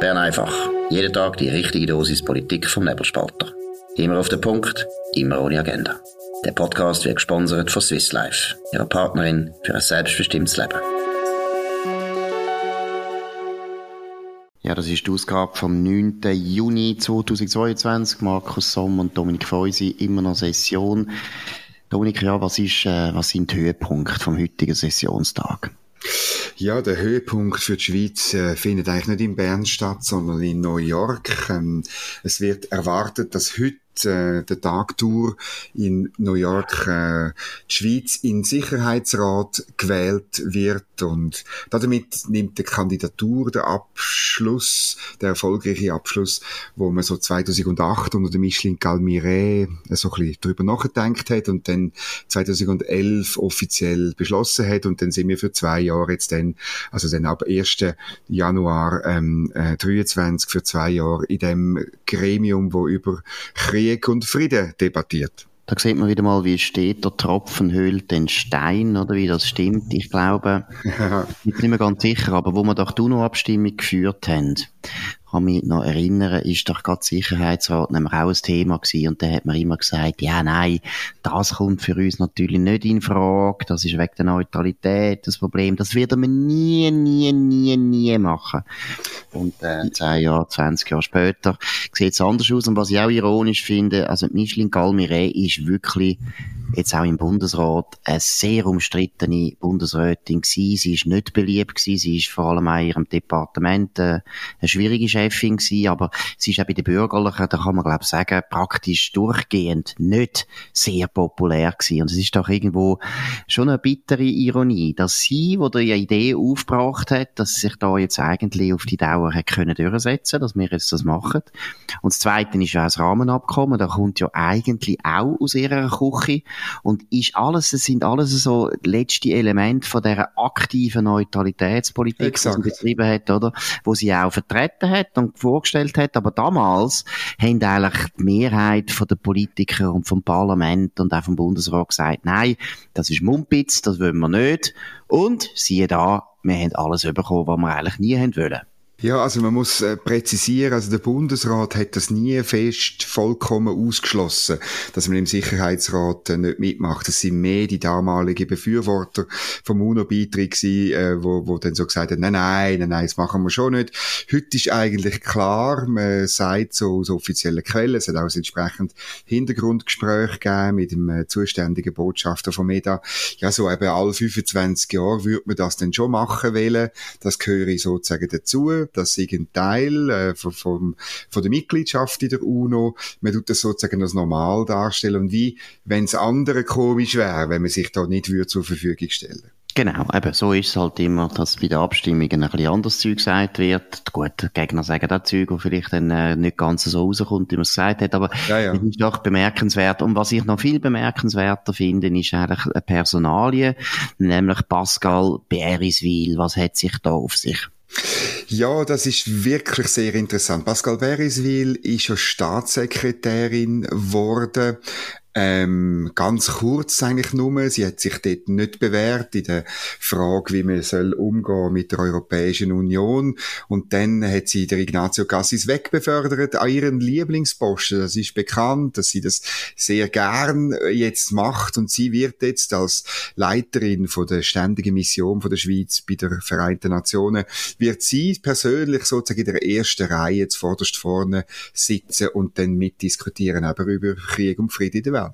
Bern einfach. Jeden Tag die richtige Dosis Politik vom Nebelspalter. Immer auf den Punkt, immer ohne Agenda. Der Podcast wird gesponsert von Swiss Life, ihrer Partnerin für ein selbstbestimmtes Leben. Ja, das ist die Ausgabe vom 9. Juni 2022. Markus Somm und Dominik Feusi, immer noch Session. Dominik, ja, was, ist, äh, was sind die Höhepunkte vom heutigen Sessionstag? Ja, der Höhepunkt für die Schweiz äh, findet eigentlich nicht in Bern statt, sondern in New York. Ähm, es wird erwartet, dass heute äh, der Tagtour in New York äh, die Schweiz in Sicherheitsrat gewählt wird und damit nimmt die Kandidatur der Abschluss, der erfolgreiche Abschluss, wo man so 2008 unter dem Michelin Galmire so ein bisschen drüber nachgedacht hat und dann 2011 offiziell beschlossen hat und dann sind wir für zwei Jahre jetzt dann, also dann ab 1. Januar ähm, äh, 23 für zwei Jahre in dem Gremium, wo über Krieg Krieg und Frieden debattiert. Da sieht man wieder mal, wie es steht, der Tropfen höhlt den Stein, oder wie das stimmt. Ich glaube, ich bin nicht mehr ganz sicher, aber wo wir doch die UNO-Abstimmung geführt haben, kann mich noch erinnern, ist doch gerade Sicherheitsrat nämlich auch ein Thema gewesen. Und da hat man immer gesagt, ja, nein, das kommt für uns natürlich nicht in Frage. Das ist wegen der Neutralität das Problem. Das werden wir nie, nie, nie, nie machen. Und äh, zehn Jahre, 20 Jahre später sieht es anders aus. Und was ich auch ironisch finde, also Micheline Galmire ist wirklich jetzt auch im Bundesrat eine sehr umstrittene Bundesrätin gewesen. Sie ist nicht beliebt gewesen. Sie ist vor allem auch in ihrem Departement äh, eine schwierige Chefin gewesen, aber sie ist auch bei den Bürgerlichen, da kann man glaube ich sagen, praktisch durchgehend nicht sehr populär gewesen. Und es ist doch irgendwo schon eine bittere Ironie, dass sie, wo die Idee aufgebracht hat, dass sich da jetzt eigentlich auf die Dauer hat können durchsetzen, dass wir jetzt das machen. Und das Zweite ist ja auch das Rahmenabkommen, da kommt ja eigentlich auch aus ihrer Küche und ist alles, das sind alles so letzte Elemente von dieser aktiven Neutralitätspolitik, Exakt. die sie betrieben hat, oder? Wo sie auch vertreten hat und vorgestellt hat. Aber damals haben eigentlich die Mehrheit von den Politiker und vom Parlament und auch vom Bundesrat gesagt, nein, das ist Mumpitz, das wollen wir nicht. Und siehe da, wir haben alles bekommen, was wir eigentlich nie haben wollen. Ja, also man muss äh, präzisieren, also der Bundesrat hat das nie fest vollkommen ausgeschlossen, dass man im Sicherheitsrat äh, nicht mitmacht. Das sind mehr die damaligen Befürworter vom UNO-Beitritt gewesen, äh, wo, wo dann so gesagt haben, nein, nein, nein, nein, das machen wir schon nicht. Heute ist eigentlich klar, man sagt so aus offiziellen Quellen, es hat auch entsprechend Hintergrundgespräch gegeben mit dem äh, zuständigen Botschafter von MEDA. Ja, so eben alle 25 Jahre würde man das dann schon machen wollen. Das gehöre sozusagen dazu das ist ein Teil äh, von, von, von der Mitgliedschaft in der UNO. Man tut das sozusagen als normal darstellen und wie, wenn es anderen komisch wäre, wenn man sich da nicht würde zur Verfügung stellen Genau, eben, so ist es halt immer, dass bei den Abstimmungen ein bisschen anderes Zeug gesagt wird. Gut, die Gegner sagen auch Zeug, wo vielleicht dann äh, nicht ganz so rauskommt, wie man es gesagt hat, aber ja, ja. es ist doch bemerkenswert. Und was ich noch viel bemerkenswerter finde, ist eigentlich eine Personalie, nämlich Pascal Beriswil. Was hat sich da auf sich? Ja, das ist wirklich sehr interessant. Pascal Beriswil ist ja Staatssekretärin geworden. Ähm, ganz kurz eigentlich nur. Sie hat sich dort nicht bewährt in der Frage, wie man soll umgehen mit der Europäischen Union. Und dann hat sie der Ignazio Cassis wegbefördert an ihren Lieblingsposten. Das ist bekannt, dass sie das sehr gern jetzt macht. Und sie wird jetzt als Leiterin von der ständigen Mission von der Schweiz bei der Vereinten Nationen, wird sie persönlich sozusagen in der ersten Reihe zuvorderst vorne sitzen und dann mitdiskutieren, aber über Krieg und Frieden in der Welt.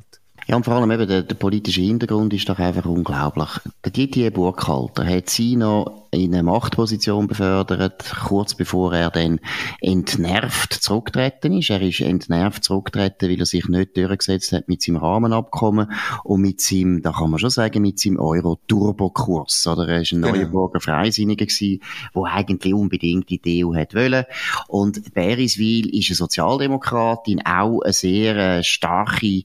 Ja, und vor allem eben der, der politische Hintergrund ist doch einfach unglaublich. Der Didier Burkhalter hat sie noch in eine Machtposition befördert, kurz bevor er dann entnervt zurückgetreten ist. Er ist entnervt zurückgetreten, weil er sich nicht durchgesetzt hat mit seinem Rahmenabkommen und mit seinem, da kann man schon sagen, mit seinem Euro-Turbo-Kurs. Oder er ist ein genau. Neuenburger Freisinniger gewesen, der eigentlich unbedingt die EU hat wollen. Und Beriswil ist eine Sozialdemokratin, auch eine sehr äh, starke,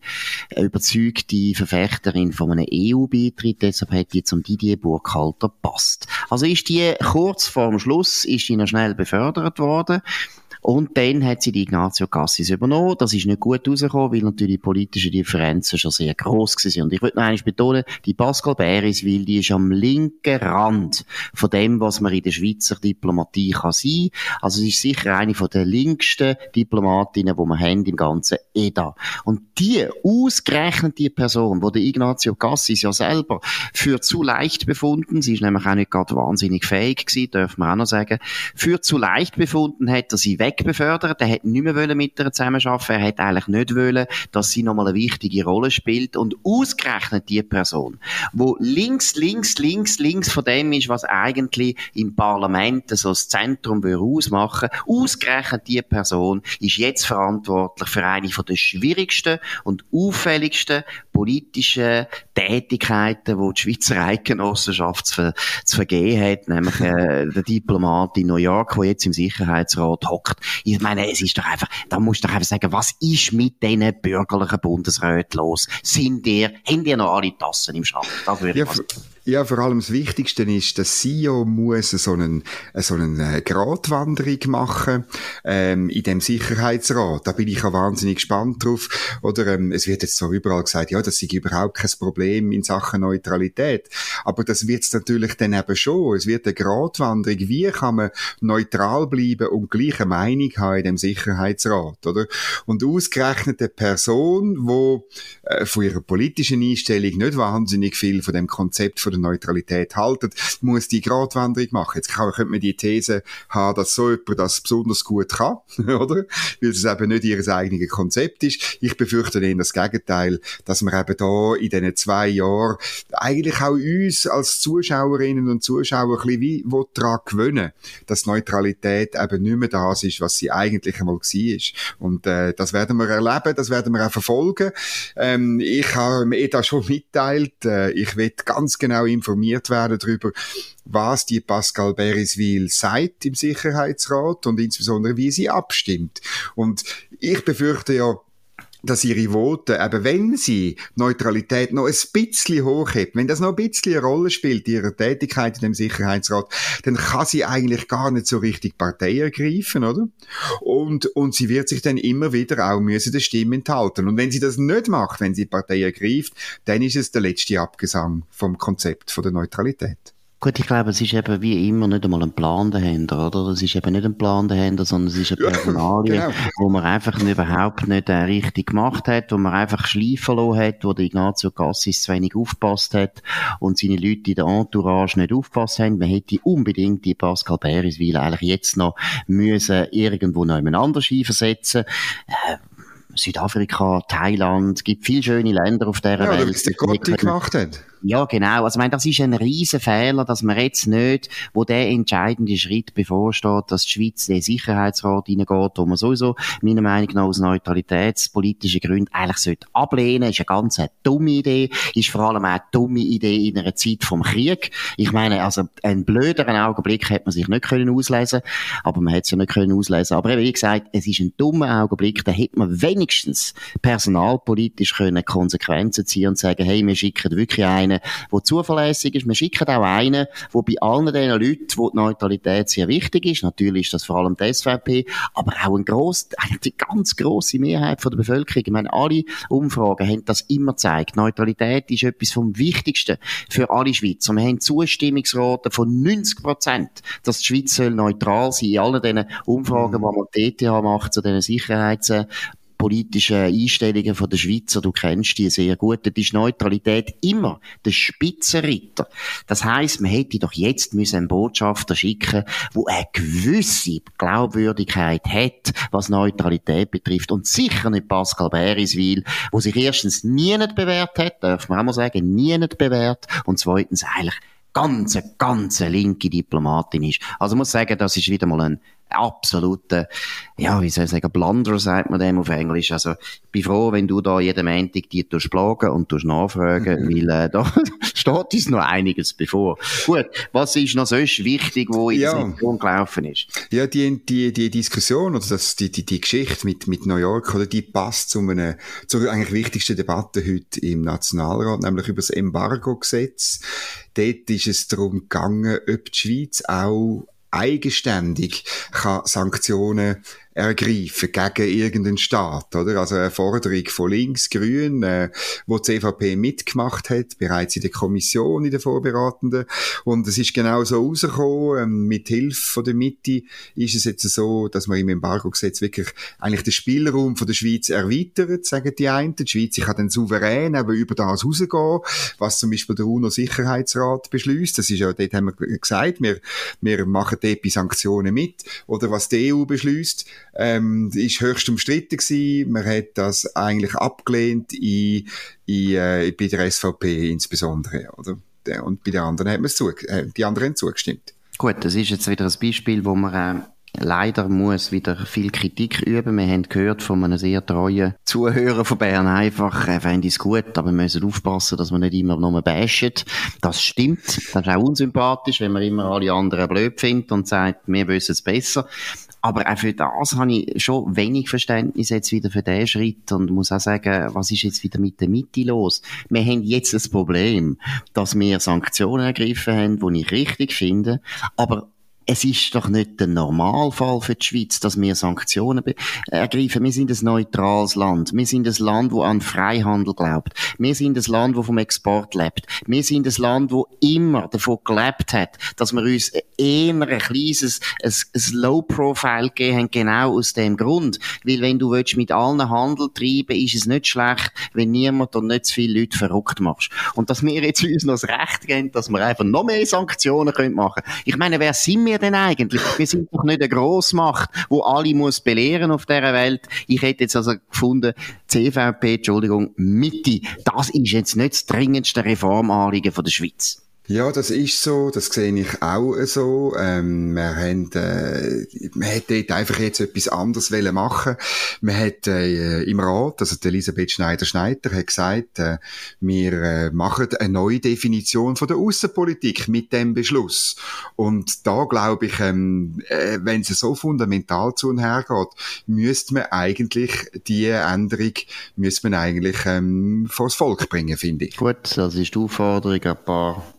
überzeugte Verfechterin von einem EU-Beitritt. Deshalb hat die zum Didier Burkhalter passt. Also ist die kurz vorm Schluss ist noch schnell befördert worden. Und dann hat sie die Ignazio Cassis übernommen. Das ist nicht gut rausgekommen, weil natürlich die politischen Differenzen schon sehr gross waren. Und ich würde noch einmal betonen, die Pascal Beriswil, die ist am linken Rand von dem, was man in der Schweizer Diplomatie kann sein. Also sie ist sicher eine von der linksten Diplomatinnen, die wir haben im ganzen EDA. Und die, ausgerechnet die Person, wo der Ignazio Cassis ja selber für zu leicht befunden, sie ist nämlich auch nicht gerade wahnsinnig fähig gewesen, dürfen wir auch noch sagen, für zu leicht befunden hat er sie wegbefördert, er hat nicht mehr mit ihr zusammenarbeiten, er hat eigentlich nicht wollen, dass sie nochmal eine wichtige Rolle spielt. Und ausgerechnet die Person, wo links, links, links, links von dem ist, was eigentlich im Parlament so das Zentrum ausmachen ausgerechnet die Person ist jetzt verantwortlich für eine der schwierigsten und auffälligsten politischen Tätigkeiten, die die Schweizer Eidgenossenschaft zu, zu vergehen hat, nämlich äh, der Diplomat in New York, der jetzt im Sicherheitsrat hockt. Ich meine, es ist doch einfach, da musst du doch einfach sagen, was ist mit diesen bürgerlichen Bundesräten los? Sind ihr, haben ihr noch alle Tassen im Schrank? Das würde ich ja, vor allem das Wichtigste ist, der CEO muss so einen, so eine äh, Gratwanderung machen, ähm, in dem Sicherheitsrat. Da bin ich auch wahnsinnig gespannt drauf. Oder, ähm, es wird jetzt zwar überall gesagt, ja, das sei überhaupt kein Problem in Sachen Neutralität. Aber das wird es natürlich dann eben schon. Es wird eine Gratwanderung. Wie kann man neutral bleiben und gleiche Meinung haben in dem Sicherheitsrat, oder? Und ausgerechnet eine Person, wo äh, von ihrer politischen Einstellung nicht wahnsinnig viel von dem Konzept von der Neutralität halten, muss die Gratwanderung machen. Jetzt könnte man die These haben, dass so jemand das besonders gut kann, oder? Weil es eben nicht ihr eigenes Konzept ist. Ich befürchte eher das Gegenteil, dass man eben da in diesen zwei Jahren eigentlich auch uns als Zuschauerinnen und Zuschauer ein bisschen wie daran gewöhnen, dass Neutralität eben nicht mehr das ist, was sie eigentlich einmal war. Und äh, das werden wir erleben, das werden wir auch verfolgen. Ähm, ich habe mir da schon mitteilt, äh, ich will ganz genau informiert werden darüber, was die Pascal Beriswil sagt im Sicherheitsrat und insbesondere wie sie abstimmt. Und ich befürchte ja, dass ihre Voten, eben wenn sie Neutralität noch ein bisschen hochhebt, wenn das noch ein bisschen eine Rolle spielt, ihre Tätigkeit in dem Sicherheitsrat, dann kann sie eigentlich gar nicht so richtig Partei ergreifen, oder? Und, und sie wird sich dann immer wieder auch müssen der Stimme enthalten. Und wenn sie das nicht macht, wenn sie Partei ergreift, dann ist es der letzte Abgesang vom Konzept von der Neutralität. Gut, ich glaube, es ist eben wie immer nicht einmal ein Plan dahinter, oder? Es ist eben nicht ein Plan dahinter, sondern es ist eine Personalie, ja, genau. wo man einfach überhaupt nicht äh, richtig gemacht hat, wo man einfach schleifen lassen hat, wo der Ignazio Cassis zu wenig aufgepasst hat und seine Leute in der Entourage nicht aufgepasst haben. Man hätte unbedingt die Pascal Beriswil eigentlich jetzt noch müssen irgendwo noch jemand anders einversetzen. Äh, Südafrika, Thailand, gibt viele schöne Länder auf dieser ja, Welt. Ja, der Gott gemacht hat. Ja, genau. Also, ich meine, das ist ein riesen Fehler, dass man jetzt nicht, wo der entscheidende Schritt bevorsteht, dass die Schweiz in den Sicherheitsrat hineingeht, wo man sowieso, meiner Meinung nach, aus neutralitätspolitischen Gründen eigentlich sollte ablehnen. Ist eine ganz eine dumme Idee. Ist vor allem auch eine dumme Idee in einer Zeit vom Krieg. Ich meine, also, einen blöderen Augenblick hätte man sich nicht können auslesen. Aber man hätte es ja nicht können auslesen. Aber wie gesagt, es ist ein dummer Augenblick, da hätte man wenigstens personalpolitisch können Konsequenzen ziehen und sagen, hey, wir schicken wirklich einen, einen, der zuverlässig ist. Wir schicken auch einen, der bei allen diesen Leuten, wo die Neutralität sehr wichtig ist, natürlich ist das vor allem die SVP, aber auch ein gross, die ganz grosse Mehrheit von der Bevölkerung. Ich meine, alle Umfragen haben das immer gezeigt. Neutralität ist etwas vom Wichtigsten für alle Schweizer. Wir haben Zustimmungsraten von 90 Prozent, dass die Schweiz soll neutral sein in allen diesen Umfragen, die man die ETH macht zu diesen Sicherheits politischen Einstellungen von der Schweizer, du kennst die sehr gut, da ist Neutralität immer der Spitzenritter. Das heißt, man hätte doch jetzt müssen einen Botschafter schicken, wo eine gewisse Glaubwürdigkeit hat, was Neutralität betrifft und sicher nicht Pascal Beriswil, wo sich erstens nie nicht bewährt hat, darf man auch mal sagen, nie nicht bewährt und zweitens eigentlich ganz, ganz linke Diplomatin ist. Also muss sagen, das ist wieder mal ein absoluten, ja, wie soll ich sagen, Blunder, sagt man dem auf Englisch. Also, ich bin froh, wenn du da jeden Montag die plagen und nachfragen, mhm. weil äh, da steht uns noch einiges bevor. Gut, was ist noch sonst wichtig, wo in ja. der Sektion gelaufen ist? Ja, die, die, die Diskussion, oder das, die, die, die Geschichte mit, mit New York, oder die passt zu einer, zur eigentlich wichtigsten Debatte heute im Nationalrat, nämlich über das Embargo-Gesetz. Dort ist es darum gegangen, ob die Schweiz auch eigenständig kann Sanktionen ergreifen gegen irgendeinen Staat, oder? Also eine Forderung von links, grün, äh, wo die CVP mitgemacht hat, bereits in der Kommission, in der Vorberatenden. Und es ist genau so rausgekommen, ähm, mit Hilfe von der Mitte ist es jetzt so, dass man im Embargo-Gesetz wirklich eigentlich den Spielraum von der Schweiz erweitert, sagen die einen. Die Schweiz kann dann souverän eben über das rausgehen, was zum Beispiel der UNO-Sicherheitsrat beschließt. Das ist ja, dort haben wir gesagt, wir, wir machen dort bei Sanktionen mit. Oder was die EU beschließt, ähm, ist höchst umstritten gewesen. Man hat das eigentlich abgelehnt in, in, äh, bei der SVP insbesondere, oder? Und bei den anderen hat man äh, die anderen zugestimmt. Gut, das ist jetzt wieder ein Beispiel, wo man äh, leider muss wieder viel Kritik üben. Wir haben gehört von einem sehr treuen Zuhörer von Bern einfach, er fände es gut, aber wir müssen aufpassen, dass wir nicht immer nur bashen. Das stimmt. Das ist auch unsympathisch, wenn man immer alle anderen blöd findet und sagt, wir wissen es besser. Aber auch für das habe ich schon wenig Verständnis jetzt wieder für diesen Schritt und muss auch sagen, was ist jetzt wieder mit der Mitte los? Wir haben jetzt das Problem, dass wir Sanktionen ergriffen haben, die ich richtig finde, aber es ist doch nicht der Normalfall für die Schweiz, dass wir Sanktionen ergreifen. Wir sind ein neutrales Land. Wir sind ein Land, das an Freihandel glaubt. Wir sind ein Land, das vom Export lebt. Wir sind ein Land, das immer davon gelebt hat, dass wir uns eher ein kleines, ein, ein Low-Profile gegeben haben, genau aus dem Grund. Weil wenn du willst, mit allen Handel treiben, ist es nicht schlecht, wenn niemand und nicht zu viele Leute verrückt machst. Und dass wir jetzt uns noch das Recht geben, dass wir einfach noch mehr Sanktionen machen können. Ich meine, wer sind wir denn eigentlich? Wir sind doch nicht eine Grossmacht, wo alle muss belehren auf dieser Welt. Ich hätte jetzt also gefunden, CVP, Entschuldigung, Mitte, das ist jetzt nicht das dringendste Reformanliegen der Schweiz. Ja, das ist so, das sehe ich auch so. Ähm, wir haben, äh, man hätte dort einfach jetzt etwas anderes wollen machen. Man hat äh, im Rat, also Elisabeth Schneider-Schneider hat gesagt, äh, wir äh, machen eine neue Definition von der Außenpolitik mit dem Beschluss. Und da glaube ich, ähm, äh, wenn es so fundamental zu und her geht, müsste man eigentlich die Änderung, müsste man eigentlich ähm, vors Volk bringen, finde ich. Gut, das ist die Aufforderung, ein paar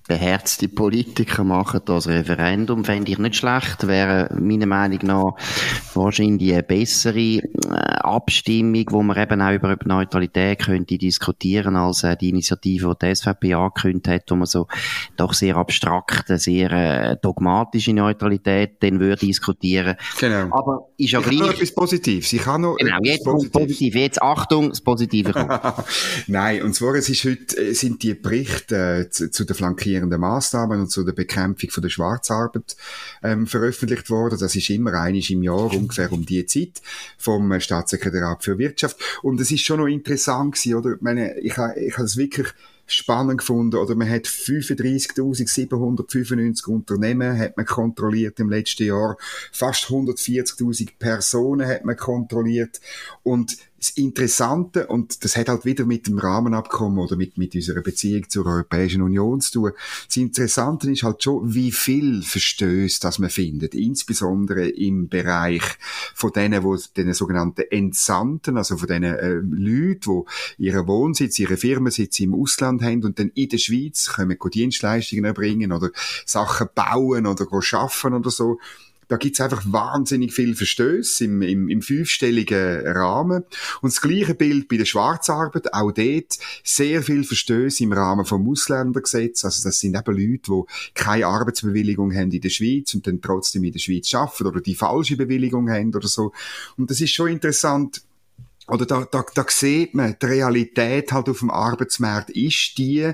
beherzte Politiker machen das Referendum, fände ich nicht schlecht. Wäre meiner Meinung nach wahrscheinlich eine bessere äh, Abstimmung, wo man eben auch über Neutralität könnte diskutieren, als äh, die Initiative, die die SVP angekündigt hat, wo man so doch sehr abstrakte, sehr äh, dogmatische Neutralität dann würde diskutieren. Genau. Aber ist ja ich gleich... noch etwas Positives. Ich habe noch genau, jetzt Positives. positiv. Jetzt Achtung, das Positive kommt. Nein, und zwar es ist heute, sind die Berichte äh, zu, zu der Flankierung koordinierenden Maßnahmen und zu der Bekämpfung von der Schwarzarbeit ähm, veröffentlicht worden. Das ist immer einiges im Jahr, ungefähr um die Zeit, vom Staatssekretariat für Wirtschaft. Und es ist schon noch interessant gewesen, oder? Ich meine, ich, ich habe es wirklich spannend gefunden, oder man hat 35.795 Unternehmen hat man kontrolliert im letzten Jahr, fast 140.000 Personen hat man kontrolliert und das Interessante, und das hat halt wieder mit dem Rahmenabkommen oder mit, mit unserer Beziehung zur Europäischen Union zu tun, das Interessante ist halt schon, wie viel Verstöße das man findet, insbesondere im Bereich von denen, wo den sogenannten Entsandten, also von denen äh, Leuten, die ihren Wohnsitz, ihre Firmensitz im Ausland haben und dann in der Schweiz können Dienstleistungen erbringen oder Sachen bauen oder arbeiten oder so, da gibt's einfach wahnsinnig viel Verstöße im, im, im fünfstelligen Rahmen. Und das gleiche Bild bei der Schwarzarbeit, auch dort sehr viel Verstöße im Rahmen vom Ausländergesetz. Also das sind eben Leute, die keine Arbeitsbewilligung haben in der Schweiz und dann trotzdem in der Schweiz arbeiten oder die falsche Bewilligung haben oder so. Und das ist schon interessant, oder da, da, da sieht man, die Realität halt auf dem Arbeitsmarkt ist die,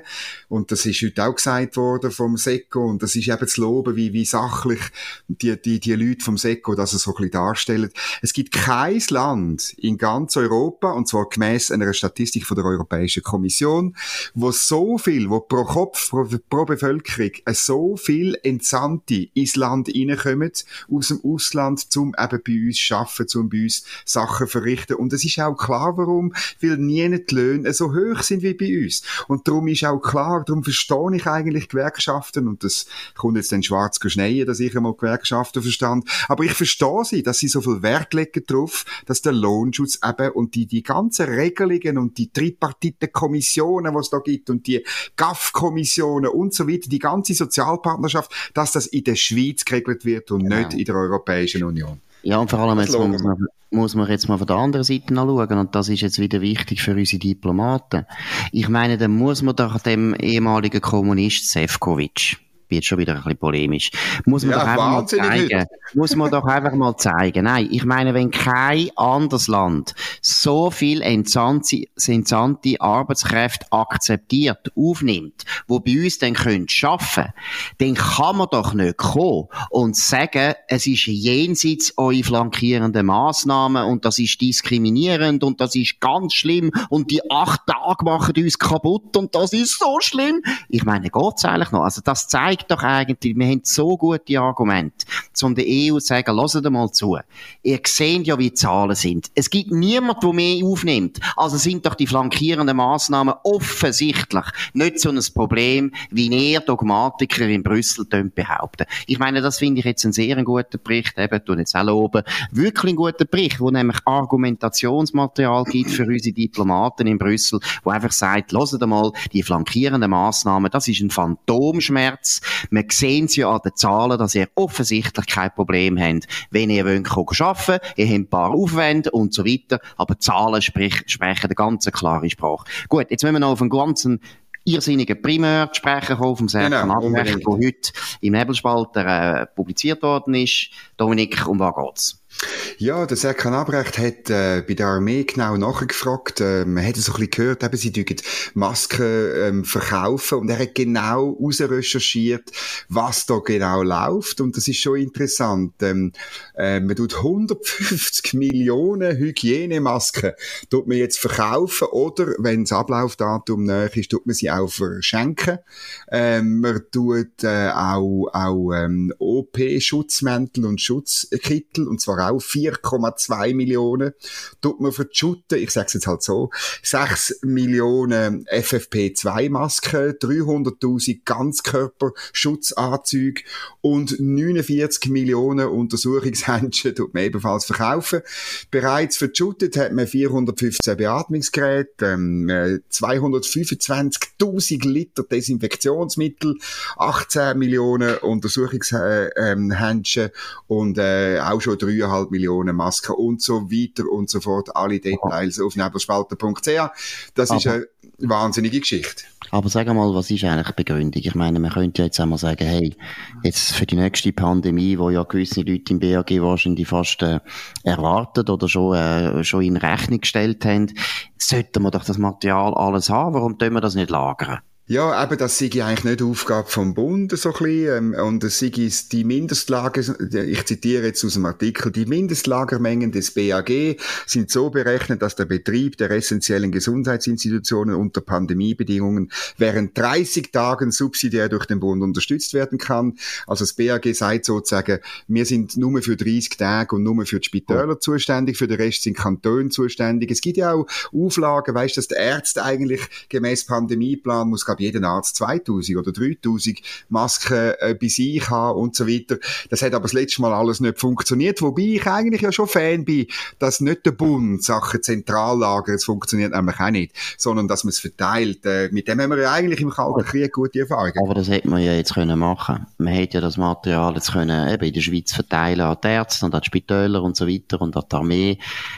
und das ist heute auch gesagt worden vom SECO, und das ist eben zu loben, wie, wie sachlich die, die, die Leute vom SECO das so ein bisschen darstellen. Es gibt kein Land in ganz Europa, und zwar gemäss einer Statistik von der Europäischen Kommission, wo so viel, wo pro Kopf, pro, pro Bevölkerung, so viel Entsandte ins Land reinkommen, aus dem Ausland, zum eben bei uns arbeiten, zum bei uns Sachen verrichten, und es ist auch klar, warum, weil nie die Löhne so hoch sind wie bei uns. Und darum ist auch klar, darum verstehe ich eigentlich Gewerkschaften, und das kommt jetzt dann schwarz schneien, dass ich einmal Gewerkschaften verstand, aber ich verstehe sie, dass sie so viel Wert legen darauf, dass der Lohnschutz eben und die, die ganzen Regelungen und die tripartiten Kommissionen, was es da gibt, und die GAF-Kommissionen und so weiter, die ganze Sozialpartnerschaft, dass das in der Schweiz geregelt wird und genau. nicht in der Europäischen Union. Ja, und vor allem jetzt muss man, muss man jetzt mal von der anderen Seite anschauen und das ist jetzt wieder wichtig für unsere Diplomaten. Ich meine, dann muss man doch dem ehemaligen Kommunist Sefcovic wird schon wieder ein bisschen polemisch. Muss man ja, doch einfach mal zeigen. Muss man doch einfach mal zeigen. Nein, ich meine, wenn kein anderes Land so viel entsandte, entsandte Arbeitskräfte akzeptiert, aufnimmt, wo bei uns dann können schaffen, dann kann man doch nicht kommen und sagen, es ist jenseits eure flankierenden Massnahmen und das ist diskriminierend und das ist ganz schlimm und die acht Tage machen uns kaputt und das ist so schlimm. Ich meine, geht's eigentlich noch? Also das zeigt zeigt doch eigentlich, wir haben so gute Argumente, um der EU zu sagen, lasst mal zu. Ihr seht ja, wie die Zahlen sind. Es gibt niemand, der mehr aufnimmt. Also sind doch die flankierenden Massnahmen offensichtlich nicht so ein Problem, wie ihr Dogmatiker in Brüssel behaupten. Ich meine, das finde ich jetzt einen sehr guten Bericht, eben, tun jetzt auch loben. Wirklich ein guter Bericht, wo nämlich Argumentationsmaterial gibt für unsere Diplomaten in Brüssel, wo einfach sagt, lasst mal, die flankierenden Massnahmen, das ist ein Phantomschmerz, wir sehen ja an den Zahlen, dass ihr offensichtlich kein Problem habt, wenn ihr wollt arbeiten wollt. Ihr habt ein paar Aufwände und so weiter. Aber Zahlen sprich, sprechen eine ganz klare Sprache. Gut, jetzt müssen wir noch auf einen ganzen irrsinnigen Primär sprechen kommen vom Serkan genau, Abrecht, der heute im Nebelspalter äh, publiziert worden ist. Dominik, um was geht's? Ja, der Serkan Abrecht hat äh, bei der Armee genau nachgefragt. Äh, man hat so ein bisschen gehört, eben, sie dürfen Masken ähm, verkaufen und er hat genau recherchiert, was da genau läuft und das ist schon interessant. Ähm, äh, man tut 150 Millionen Hygienemasken tut man jetzt verkaufen oder, wenn das Ablaufdatum näher ist, tut man sie auch verschenken. Ähm, man tut äh, auch, auch ähm, OP-Schutzmäntel und Schutzkittel und zwar auch 4,2 Millionen. Tut man Schutte, ich sage es jetzt halt so, 6 Millionen FFP2-Masken, 300.000 Ganzkörperschutzanzüge und 49 Millionen Untersuchungshändchen tut man ebenfalls verkaufen. Bereits Schutte hat man 415 Beatmungsgeräte, ähm, 225.000 Liter Desinfektionsmittel, 18 Millionen Untersuchungshändchen und äh, auch schon 3,5 2,5 Millionen Masken und so weiter und so fort. Alle Details auf nebelspalter.ch. Das Aber ist eine wahnsinnige Geschichte. Aber sag mal, was ist eigentlich die Begründung? Ich meine, man könnte ja jetzt einmal sagen, hey, jetzt für die nächste Pandemie, wo ja gewisse Leute im BAG wahrscheinlich fast äh, erwartet oder schon, äh, schon in Rechnung gestellt haben, sollten wir doch das Material alles haben. Warum tun wir das nicht lagern? Ja, eben, das sei eigentlich nicht Aufgabe vom Bund, so ein bisschen, ähm, und es sei die Mindestlager, ich zitiere jetzt aus dem Artikel, die Mindestlagermengen des BAG sind so berechnet, dass der Betrieb der essentiellen Gesundheitsinstitutionen unter Pandemiebedingungen während 30 Tagen subsidiär durch den Bund unterstützt werden kann. Also das BAG sagt sozusagen, wir sind nur für 30 Tage und nur für die Spitäler oh. zuständig, für den Rest sind Kantone zuständig. Es gibt ja auch Auflagen, weißt, dass der Ärzte eigentlich gemäß Pandemieplan muss glaube jeden Arzt 2000 oder 3000 Masken äh, bei sich haben und so weiter. Das hat aber das letzte Mal alles nicht funktioniert, wobei ich eigentlich ja schon Fan bin, dass nicht der Bund Sachen zentral lagert, es funktioniert nämlich auch nicht, sondern dass man es verteilt. Äh, mit dem haben wir ja eigentlich im Kalten Krieg gute Erfahrungen. Aber das hätte man ja jetzt können machen. Man hätte ja das Material jetzt können eben in der Schweiz verteilen an die Ärzte und an die Spitäler und so weiter und an die Armee.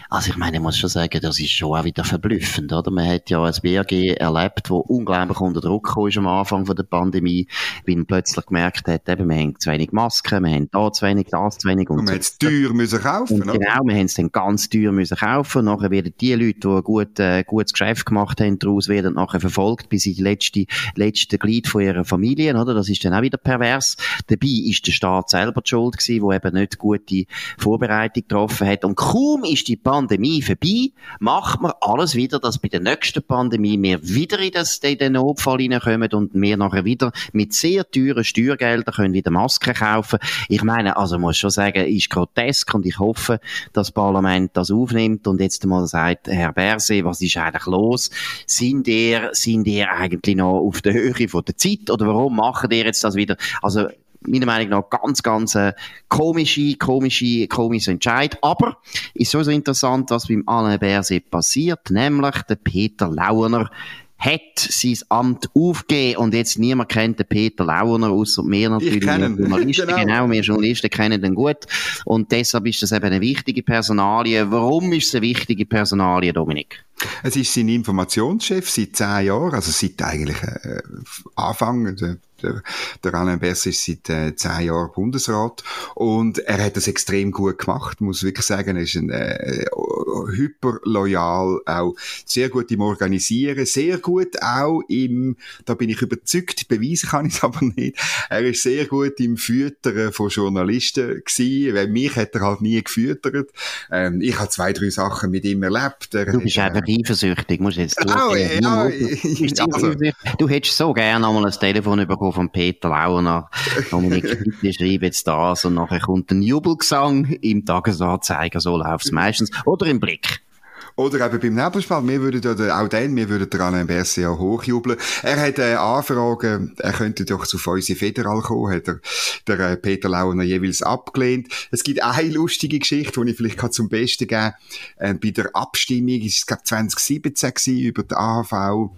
Also ich meine, ich muss schon sagen, das ist schon auch wieder verblüffend, oder? Man hat ja ein BRG erlebt, wo unglaublich unter Druck kam am Anfang von der Pandemie, weil man plötzlich gemerkt hat, eben, wir haben zu wenig Masken, wir haben da zu wenig, das zu wenig. Und, und wir haben es teuer müssen kaufen, und Genau, wir haben es dann ganz teuer müssen kaufen. Nachher werden die Leute, die ein gut, äh, gutes Geschäft gemacht haben, daraus werden nachher verfolgt bis in die letzte, letzte Glied von ihrer Familie, oder? Das ist dann auch wieder pervers. Dabei ist der Staat selber die Schuld gewesen, der eben nicht gute Vorbereitung getroffen hat. Und kaum ist die Pandemie vorbei, macht man alles wieder, dass bei der nächsten Pandemie wir wieder in, das, in den Notfall reinkommen und wir nachher wieder mit sehr teuren Steuergeldern können wieder Masken kaufen. Ich meine, also muss schon sagen, ist grotesk und ich hoffe, dass das Parlament das aufnimmt und jetzt mal sagt, Herr Berse, was ist eigentlich los? Sind ihr, sind ihr eigentlich noch auf der Höhe von der Zeit oder warum machen ihr jetzt das wieder? Also, meiner Meinung nach ganz, ganz äh, komische, komische, komische Entscheid. Aber ist so interessant, was beim Alain Berset passiert, nämlich der Peter Launer hat sein Amt aufgegeben und jetzt niemand kennt den Peter Launer, außer mir natürlich. Ich kenne Journalisten, genau. genau, wir Journalisten kennen den gut. Und deshalb ist das eben eine wichtige Personalie. Warum ist es eine wichtige Personalie, Dominik? Es ist sein Informationschef seit zehn Jahren, also seit eigentlich äh, Anfang der der, der Alain Berset ist seit äh, zehn Jahren Bundesrat und er hat das extrem gut gemacht, muss wirklich sagen. Er ist ein, äh, hyper loyal, auch sehr gut im Organisieren, sehr gut auch im, da bin ich überzeugt, beweisen kann ich es aber nicht, er ist sehr gut im Füttern von Journalisten gewesen, weil mich hat er halt nie gefüttert. Ähm, ich habe zwei, drei Sachen mit ihm erlebt. Er du bist einfach eifersüchtig, musst jetzt oh, ja, ja, also, du hättest so gerne einmal ein Telefon bekommen von Peter Launer. Dominik, bitte schreib jetzt das und nachher kommt ein Jubelgesang im Tagesanzeiger, so läuft es meistens. Oder im Blick. Oder eben beim Nebelspalt. Wir würden oder auch dann, wir würden der Alain Berset ja hochjubeln. Er hat äh, Anfragen, er könnte doch zu unsere Federal kommen, hat er, der äh, Peter Launer jeweils abgelehnt. Es gibt eine lustige Geschichte, die ich vielleicht kann zum Besten geben äh, Bei der Abstimmung, ist es glaube 2017 gewesen, über die AHV,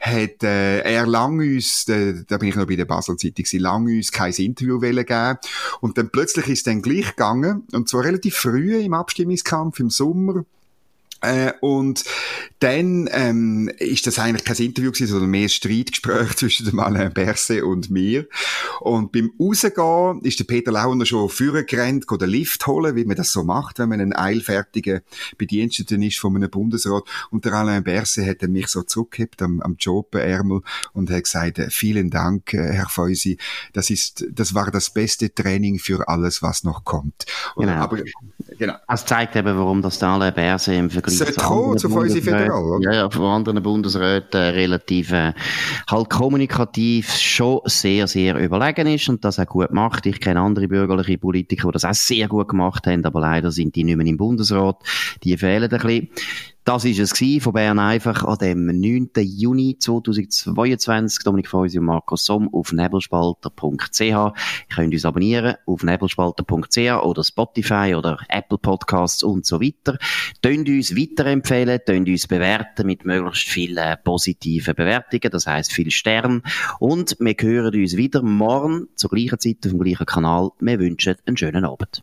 hat äh, er lang uns, äh, da bin ich noch bei der Basel-Zeitung, lang uns kein Interview geben Und dann plötzlich ist es dann gleich gegangen, und zwar relativ früh im Abstimmungskampf, im Sommer, äh, und dann ähm, ist das eigentlich kein Interview gewesen, sondern mehr ein Streitgespräch zwischen dem Alain Berset und mir. Und beim Rausgehen ist der Peter Launer schon vorgerannt, den Lift holen, wie man das so macht, wenn man ein eilfertiger Bediensteter ist von einem Bundesrat. Und der Alain Berset hat dann mich so zurückgehabt am, am Jobenärmel und hat gesagt, äh, vielen Dank, äh, Herr Feusi, das ist, das war das beste Training für alles, was noch kommt. Und, genau. Aber, genau. Das zeigt eben, warum das der Alain Berset im Vergleich sollte kommen zu unsere Federal? Ja, ja, von anderen Bundesräten äh, relativ äh, halt kommunikativ schon sehr, sehr überlegen ist und das auch gut macht. Ich kenne andere bürgerliche Politiker, die das auch sehr gut gemacht haben, aber leider sind die nicht mehr im Bundesrat. Die fehlen ein bisschen. Das ist es von Bern einfach an dem 9. Juni 2022. Dominik Feusi und Markus Somm auf nebelspalter.ch. Ihr könnt uns abonnieren auf nebelspalter.ch oder Spotify oder Apple Podcasts und so weiter. Tönt uns weiterempfehlen, tönt uns bewerten mit möglichst vielen positiven Bewertungen, das heisst viel Stern. Und wir hören uns wieder morgen zur gleichen Zeit auf dem gleichen Kanal. Wir wünschen einen schönen Abend.